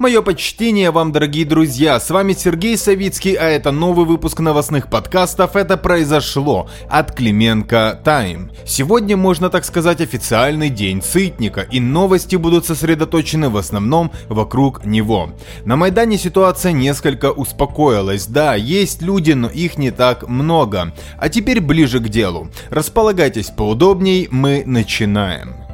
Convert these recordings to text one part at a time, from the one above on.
Мое почтение вам, дорогие друзья, с вами Сергей Савицкий, а это новый выпуск новостных подкастов «Это произошло» от Клименко Тайм. Сегодня, можно так сказать, официальный день Сытника, и новости будут сосредоточены в основном вокруг него. На Майдане ситуация несколько успокоилась, да, есть люди, но их не так много. А теперь ближе к делу. Располагайтесь поудобней, мы начинаем.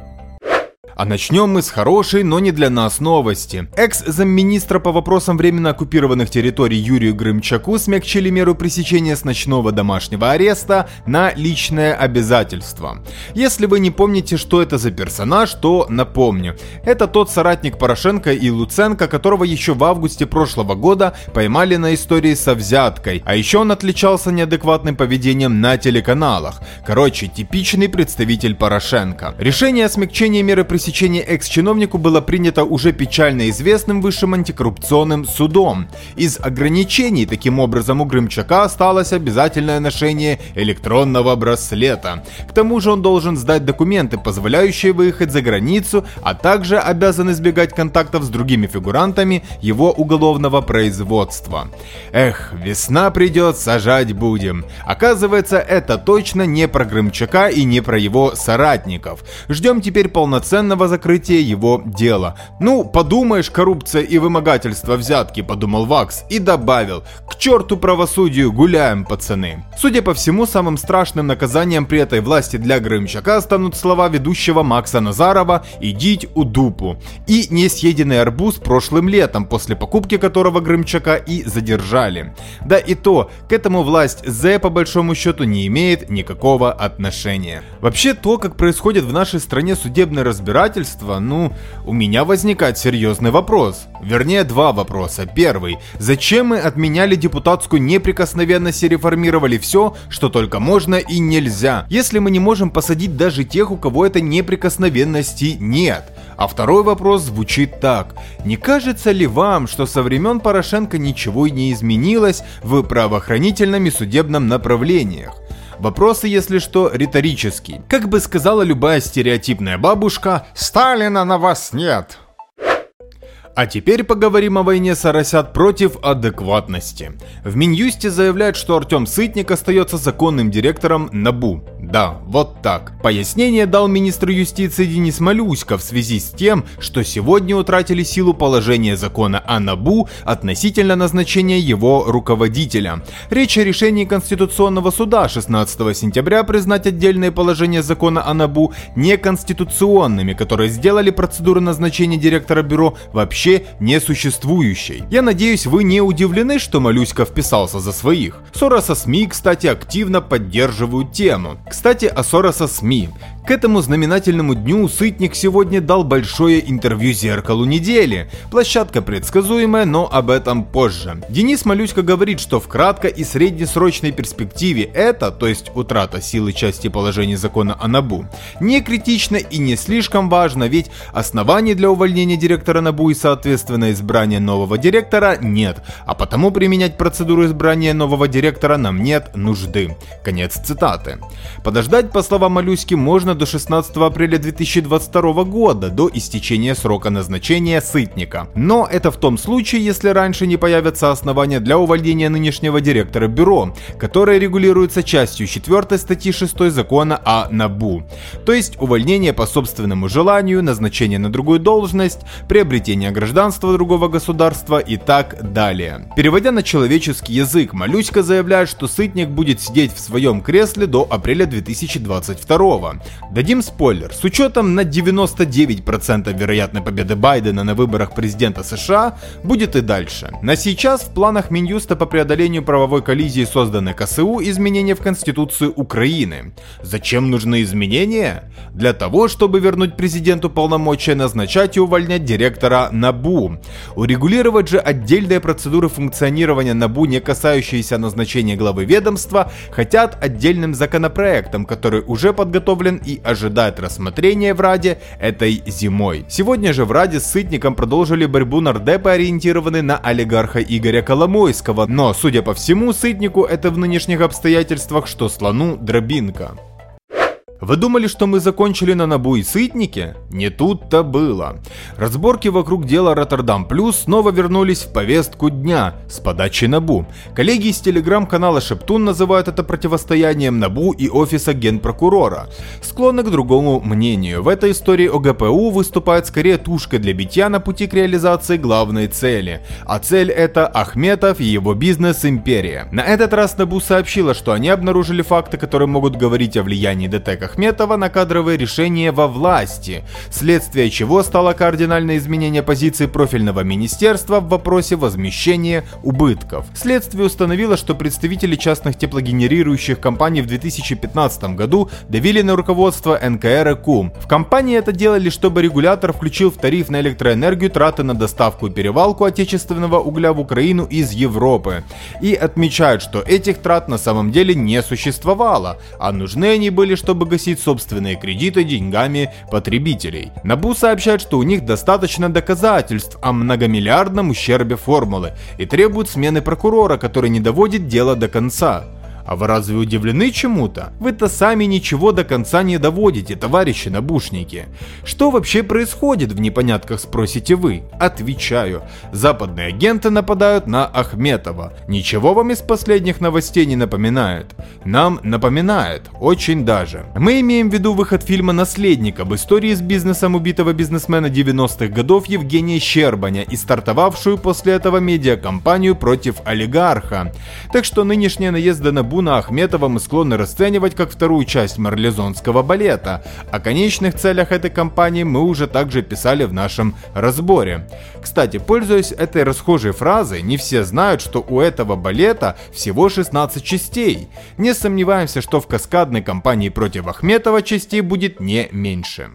А начнем мы с хорошей, но не для нас новости. Экс-замминистра по вопросам временно оккупированных территорий Юрию Грымчаку смягчили меру пресечения с ночного домашнего ареста на личное обязательство. Если вы не помните, что это за персонаж, то напомню. Это тот соратник Порошенко и Луценко, которого еще в августе прошлого года поймали на истории со взяткой. А еще он отличался неадекватным поведением на телеканалах. Короче, типичный представитель Порошенко. Решение о смягчении меры пресечения пресечения экс-чиновнику было принято уже печально известным высшим антикоррупционным судом. Из ограничений таким образом у Грымчака осталось обязательное ношение электронного браслета. К тому же он должен сдать документы, позволяющие выехать за границу, а также обязан избегать контактов с другими фигурантами его уголовного производства. Эх, весна придет, сажать будем. Оказывается, это точно не про Грымчака и не про его соратников. Ждем теперь полноценного полного закрытия его дела. Ну, подумаешь, коррупция и вымогательство взятки, подумал Вакс и добавил, к черту правосудию, гуляем, пацаны. Судя по всему, самым страшным наказанием при этой власти для Грымчака станут слова ведущего Макса Назарова «идить у дупу» и несъеденный арбуз прошлым летом, после покупки которого Грымчака и задержали. Да и то, к этому власть З по большому счету не имеет никакого отношения. Вообще то, как происходит в нашей стране судебное разбирательство, разбирательства, ну, у меня возникает серьезный вопрос. Вернее, два вопроса. Первый. Зачем мы отменяли депутатскую неприкосновенность и реформировали все, что только можно и нельзя, если мы не можем посадить даже тех, у кого этой неприкосновенности нет? А второй вопрос звучит так. Не кажется ли вам, что со времен Порошенко ничего и не изменилось в правоохранительном и судебном направлениях? Вопросы, если что, риторические. Как бы сказала любая стереотипная бабушка, «Сталина на вас нет!» А теперь поговорим о войне соросят против адекватности. В Минюсте заявляют, что Артем Сытник остается законным директором НАБУ. Да, вот так. Пояснение дал министр юстиции Денис Малюська в связи с тем, что сегодня утратили силу положения закона о НАБУ относительно назначения его руководителя. Речь о решении Конституционного суда 16 сентября признать отдельные положения закона о НАБУ неконституционными, которые сделали процедуру назначения директора бюро вообще несуществующей. Я надеюсь, вы не удивлены, что Малюська вписался за своих. Ссора со СМИ, кстати, активно поддерживают тему. Кстати, о Сороса СМИ. К этому знаменательному дню Сытник сегодня дал большое интервью «Зеркалу недели». Площадка предсказуемая, но об этом позже. Денис Малюська говорит, что в кратко и среднесрочной перспективе это, то есть утрата силы части положений закона о НАБУ, не критично и не слишком важно, ведь оснований для увольнения директора НАБУ и соответственно избрания нового директора нет, а потому применять процедуру избрания нового директора нам нет нужды. Конец цитаты. Подождать, по словам Малюськи, можно до 16 апреля 2022 года, до истечения срока назначения Сытника. Но это в том случае, если раньше не появятся основания для увольнения нынешнего директора бюро, которое регулируется частью 4 статьи 6 закона о НАБУ. То есть увольнение по собственному желанию, назначение на другую должность, приобретение гражданства другого государства и так далее. Переводя на человеческий язык, Малюська заявляет, что Сытник будет сидеть в своем кресле до апреля 2022. Дадим спойлер. С учетом на 99% вероятной победы Байдена на выборах президента США будет и дальше. На сейчас в планах Минюста по преодолению правовой коллизии созданы КСУ изменения в Конституцию Украины. Зачем нужны изменения? Для того, чтобы вернуть президенту полномочия назначать и увольнять директора НАБУ. Урегулировать же отдельные процедуры функционирования НАБУ, не касающиеся назначения главы ведомства, хотят отдельным законопроектом, который уже подготовлен и ожидает рассмотрения в Раде этой зимой. Сегодня же в Раде с Сытником продолжили борьбу нардепы, ориентированные на олигарха Игоря Коломойского, но, судя по всему, Сытнику это в нынешних обстоятельствах, что слону дробинка. Вы думали, что мы закончили на Набу и Сытнике? Не тут-то было. Разборки вокруг дела Роттердам Плюс снова вернулись в повестку дня с подачи Набу. Коллеги из телеграм-канала Шептун называют это противостоянием Набу и офиса генпрокурора. Склонны к другому мнению. В этой истории ОГПУ выступает скорее тушкой для битья на пути к реализации главной цели. А цель это Ахметов и его бизнес-империя. На этот раз Набу сообщила, что они обнаружили факты, которые могут говорить о влиянии ДТК Ахметова на кадровые решения во власти, следствие чего стало кардинальное изменение позиции профильного министерства в вопросе возмещения убытков. Следствие установило, что представители частных теплогенерирующих компаний в 2015 году давили на руководство НКР и КУМ. В компании это делали, чтобы регулятор включил в тариф на электроэнергию траты на доставку и перевалку отечественного угля в Украину из Европы. И отмечают, что этих трат на самом деле не существовало, а нужны они были, чтобы погасить собственные кредиты деньгами потребителей. Набу сообщает, что у них достаточно доказательств о многомиллиардном ущербе формулы и требует смены прокурора, который не доводит дело до конца. А вы разве удивлены чему-то? Вы-то сами ничего до конца не доводите, товарищи набушники. Что вообще происходит в непонятках, спросите вы? Отвечаю. Западные агенты нападают на Ахметова. Ничего вам из последних новостей не напоминает? Нам напоминает. Очень даже. Мы имеем в виду выход фильма «Наследник» об истории с бизнесом убитого бизнесмена 90-х годов Евгения Щербаня и стартовавшую после этого медиакомпанию против олигарха. Так что нынешние наезды на Бу Буна Ахметова мы склонны расценивать как вторую часть марлезонского балета. О конечных целях этой кампании мы уже также писали в нашем разборе. Кстати, пользуясь этой расхожей фразой, не все знают, что у этого балета всего 16 частей. Не сомневаемся, что в каскадной кампании против Ахметова частей будет не меньше.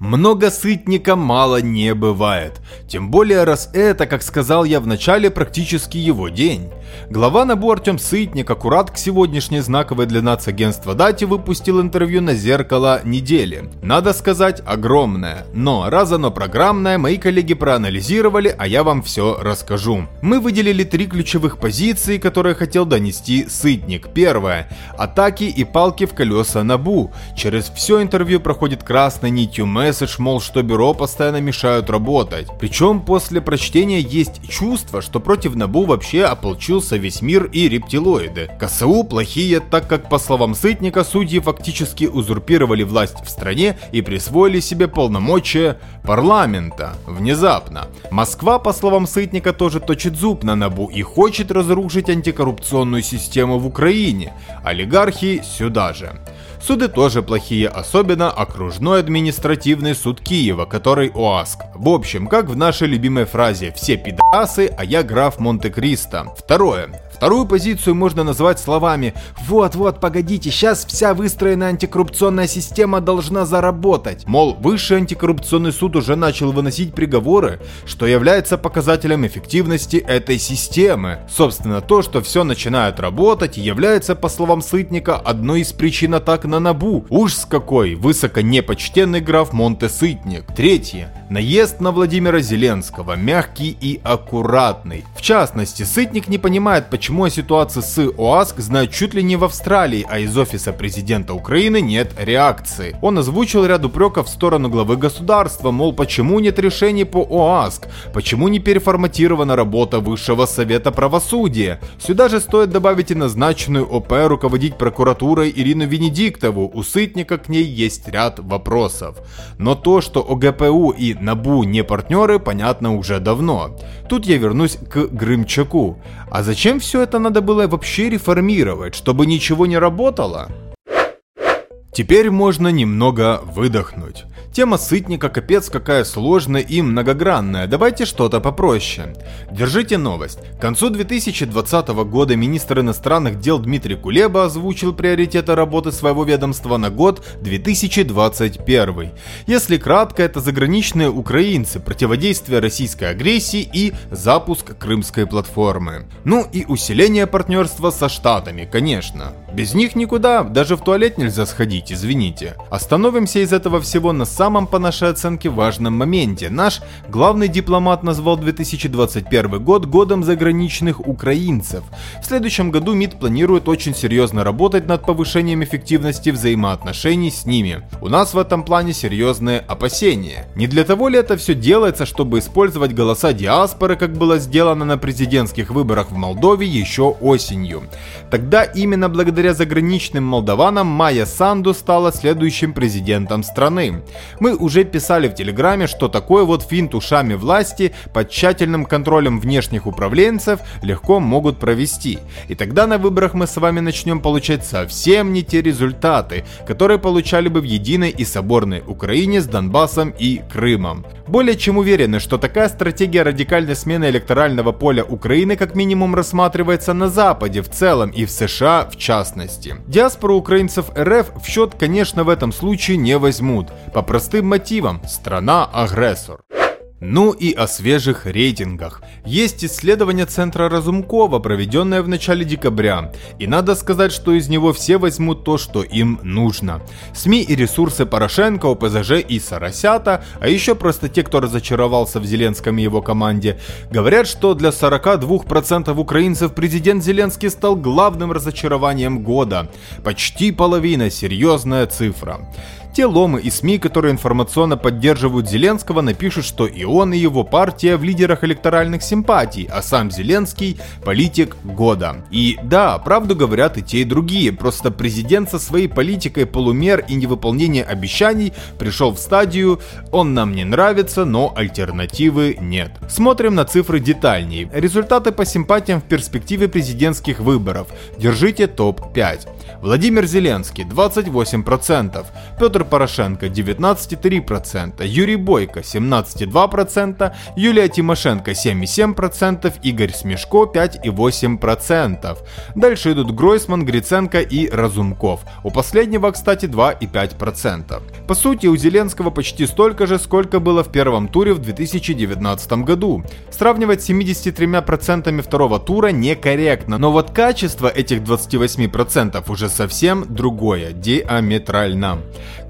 Много сытника мало не бывает. Тем более, раз это, как сказал я в начале, практически его день. Глава НАБУ Артем Сытник аккурат к сегодняшней знаковой для нацагентства дате выпустил интервью на «Зеркало недели». Надо сказать, огромное. Но раз оно программное, мои коллеги проанализировали, а я вам все расскажу. Мы выделили три ключевых позиции, которые хотел донести Сытник. Первое. Атаки и палки в колеса НАБУ. Через все интервью проходит красной нитью месседж месседж, мол, что бюро постоянно мешают работать. Причем после прочтения есть чувство, что против Набу вообще ополчился весь мир и рептилоиды. КСУ плохие, так как, по словам Сытника, судьи фактически узурпировали власть в стране и присвоили себе полномочия парламента. Внезапно. Москва, по словам Сытника, тоже точит зуб на Набу и хочет разрушить антикоррупционную систему в Украине. Олигархи сюда же. Суды тоже плохие, особенно окружной административный суд Киева, который ОАСК. В общем, как в нашей любимой фразе «все пидасы, а я граф Монте-Кристо». Второе. Вторую позицию можно назвать словами «Вот-вот, погодите, сейчас вся выстроенная антикоррупционная система должна заработать». Мол, высший антикоррупционный суд уже начал выносить приговоры, что является показателем эффективности этой системы. Собственно, то, что все начинает работать, является, по словам Сытника, одной из причин атак на Набу. Уж с какой высоконепочтенный граф Монте-Сытник. Третье. Наезд на Владимира Зеленского, мягкий и аккуратный. В частности, Сытник не понимает, почему почему о ситуации с ОАСК знают чуть ли не в Австралии, а из офиса президента Украины нет реакции. Он озвучил ряд упреков в сторону главы государства, мол, почему нет решений по ОАСК, почему не переформатирована работа Высшего Совета Правосудия. Сюда же стоит добавить и назначенную ОП руководить прокуратурой Ирину Венедиктову, у Сытника к ней есть ряд вопросов. Но то, что ОГПУ и НАБУ не партнеры, понятно уже давно. Тут я вернусь к Грымчаку. А зачем все это надо было вообще реформировать, чтобы ничего не работало? Теперь можно немного выдохнуть. Тема сытника капец какая сложная и многогранная, давайте что-то попроще. Держите новость. К концу 2020 года министр иностранных дел Дмитрий Кулеба озвучил приоритеты работы своего ведомства на год 2021. Если кратко, это заграничные украинцы, противодействие российской агрессии и запуск крымской платформы. Ну и усиление партнерства со штатами, конечно. Без них никуда, даже в туалет нельзя сходить судить, извините. Остановимся из этого всего на самом, по нашей оценке, важном моменте. Наш главный дипломат назвал 2021 год годом заграничных украинцев. В следующем году МИД планирует очень серьезно работать над повышением эффективности взаимоотношений с ними. У нас в этом плане серьезные опасения. Не для того ли это все делается, чтобы использовать голоса диаспоры, как было сделано на президентских выборах в Молдове еще осенью? Тогда именно благодаря заграничным молдаванам Майя Санду стала следующим президентом страны. Мы уже писали в Телеграме, что такой вот финт ушами власти под тщательным контролем внешних управленцев легко могут провести. И тогда на выборах мы с вами начнем получать совсем не те результаты, которые получали бы в единой и соборной Украине с Донбассом и Крымом. Более чем уверены, что такая стратегия радикальной смены электорального поля Украины как минимум рассматривается на Западе в целом и в США в частности. Диаспору украинцев РФ в счет, конечно, в этом случае не возьмут. По простым мотивам – страна-агрессор. Ну и о свежих рейтингах. Есть исследование Центра Разумкова, проведенное в начале декабря. И надо сказать, что из него все возьмут то, что им нужно. СМИ и ресурсы Порошенко, ОПЗЖ и Соросята, а еще просто те, кто разочаровался в Зеленском и его команде, говорят, что для 42% украинцев президент Зеленский стал главным разочарованием года. Почти половина, серьезная цифра. Те ломы и СМИ, которые информационно поддерживают Зеленского, напишут, что и он, и его партия в лидерах электоральных симпатий, а сам Зеленский – политик года. И да, правду говорят и те, и другие, просто президент со своей политикой полумер и невыполнения обещаний пришел в стадию «он нам не нравится, но альтернативы нет». Смотрим на цифры детальнее. Результаты по симпатиям в перспективе президентских выборов. Держите топ-5. Владимир Зеленский 28%, Петр Порошенко 19,3%, Юрий Бойко 17,2%, Юлия Тимошенко 7,7%, Игорь Смешко 5,8%. Дальше идут Гройсман, Гриценко и Разумков. У последнего, кстати, 2,5%. По сути, у Зеленского почти столько же, сколько было в первом туре в 2019 году. Сравнивать с 73% второго тура некорректно, но вот качество этих 28% уже совсем другое, диаметрально.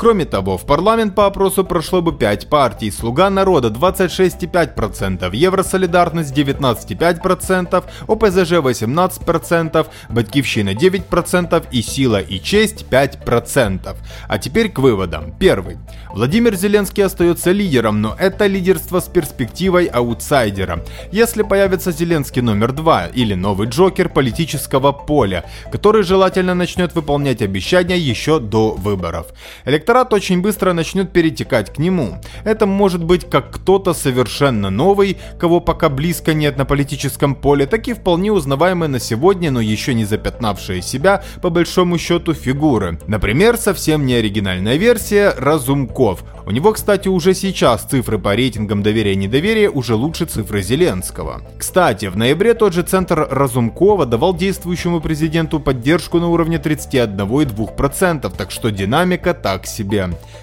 Кроме того, в парламент по опросу прошло бы 5 партий. Слуга народа 26,5%, Евросолидарность 19,5%, ОПЗЖ 18%, Батькивщина 9% и Сила и Честь 5%. А теперь к выводам. Первый. Владимир Зеленский остается лидером, но это лидерство с перспективой аутсайдера. Если появится Зеленский номер 2 или новый Джокер политического поля, который желательно начнет выполнять обещания еще до выборов. Электорат очень быстро начнет перетекать к нему. Это может быть как кто-то совершенно новый, кого пока близко нет на политическом поле, так и вполне узнаваемые на сегодня, но еще не запятнавшие себя по большому счету фигуры. Например, совсем не оригинальная версия Разумков. У него, кстати, уже сейчас цифры по рейтингам доверия-недоверия уже лучше цифры Зеленского. Кстати, в ноябре тот же центр Разумкова давал действующему президенту поддержку на уровне 31,2%, так что динамика так себе.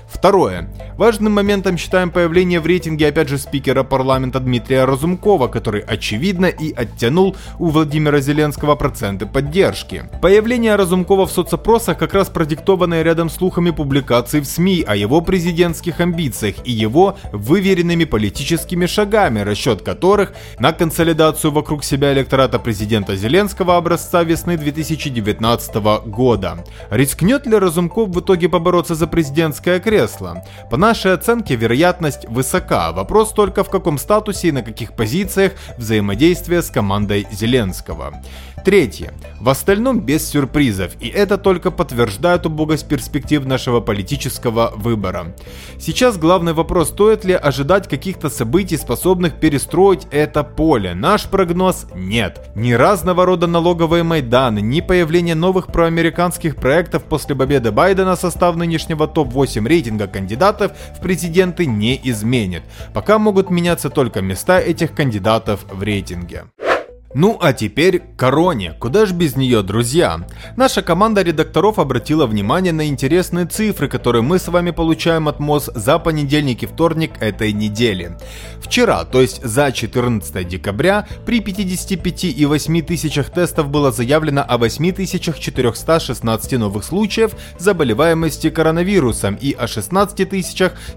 Второе. Важным моментом считаем появление в рейтинге опять же спикера парламента Дмитрия Разумкова, который очевидно и оттянул у Владимира Зеленского проценты поддержки. Появление Разумкова в соцопросах как раз продиктованное рядом слухами публикаций в СМИ о его президентских амбициях и его выверенными политическими шагами, расчет которых на консолидацию вокруг себя электората президента Зеленского образца весны 2019 года. Рискнет ли Разумков в итоге побороться за президентское кресло? По нашей оценке вероятность высока, вопрос только в каком статусе и на каких позициях взаимодействия с командой Зеленского. Третье. В остальном без сюрпризов, и это только подтверждает убогость перспектив нашего политического выбора. Сейчас главный вопрос, стоит ли ожидать каких-то событий, способных перестроить это поле. Наш прогноз – нет. Ни разного рода налоговые Майданы, ни появление новых проамериканских проектов после победы Байдена состав нынешнего топ-8 рейтинга кандидатов в президенты не изменит. Пока могут меняться только места этих кандидатов в рейтинге. Ну а теперь короне. Куда ж без нее, друзья? Наша команда редакторов обратила внимание на интересные цифры, которые мы с вами получаем от МОЗ за понедельник и вторник этой недели. Вчера, то есть за 14 декабря, при 55,8 тысячах тестов было заявлено о 8416 новых случаев заболеваемости коронавирусом и о 16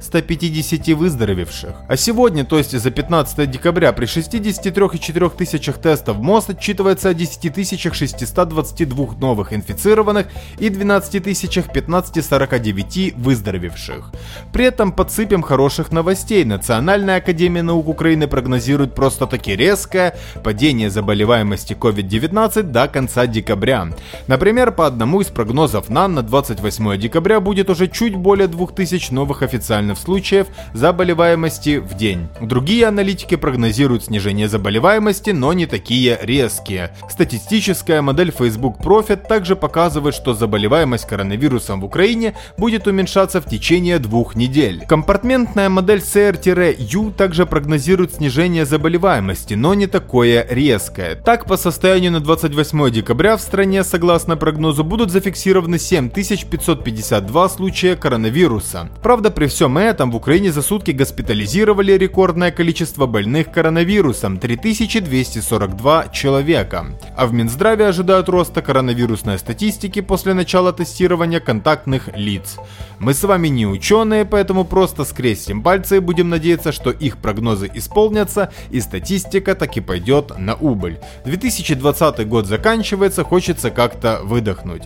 150 выздоровевших. А сегодня, то есть за 15 декабря, при 63,4 тысячах тестов тестов МОЗ отчитывается о 10 622 новых инфицированных и 12 1549 выздоровевших. При этом подсыпем хороших новостей. Национальная академия наук Украины прогнозирует просто-таки резкое падение заболеваемости COVID-19 до конца декабря. Например, по одному из прогнозов НАН на 28 декабря будет уже чуть более 2000 новых официальных случаев заболеваемости в день. Другие аналитики прогнозируют снижение заболеваемости, но не такие такие резкие. Статистическая модель Facebook Profit также показывает, что заболеваемость коронавирусом в Украине будет уменьшаться в течение двух недель. Компартментная модель CR-U также прогнозирует снижение заболеваемости, но не такое резкое. Так, по состоянию на 28 декабря в стране, согласно прогнозу, будут зафиксированы 7552 случая коронавируса. Правда, при всем этом в Украине за сутки госпитализировали рекордное количество больных коронавирусом 3242 2 человека. А в Минздраве ожидают роста коронавирусной статистики после начала тестирования контактных лиц. Мы с вами не ученые, поэтому просто скрестим пальцы и будем надеяться, что их прогнозы исполнятся и статистика таки пойдет на убыль. 2020 год заканчивается, хочется как-то выдохнуть.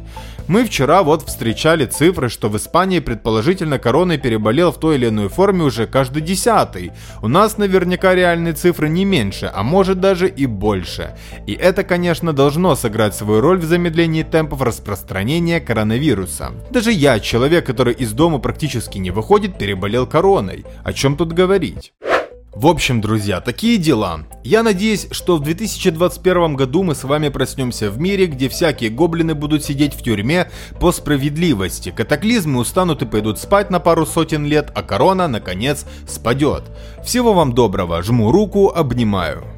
Мы вчера вот встречали цифры, что в Испании предположительно короной переболел в той или иной форме уже каждый десятый. У нас наверняка реальные цифры не меньше, а может даже и больше. И это, конечно, должно сыграть свою роль в замедлении темпов распространения коронавируса. Даже я, человек, который из дома практически не выходит, переболел короной. О чем тут говорить? В общем, друзья, такие дела. Я надеюсь, что в 2021 году мы с вами проснемся в мире, где всякие гоблины будут сидеть в тюрьме по справедливости, катаклизмы устанут и пойдут спать на пару сотен лет, а корона, наконец, спадет. Всего вам доброго, жму руку, обнимаю.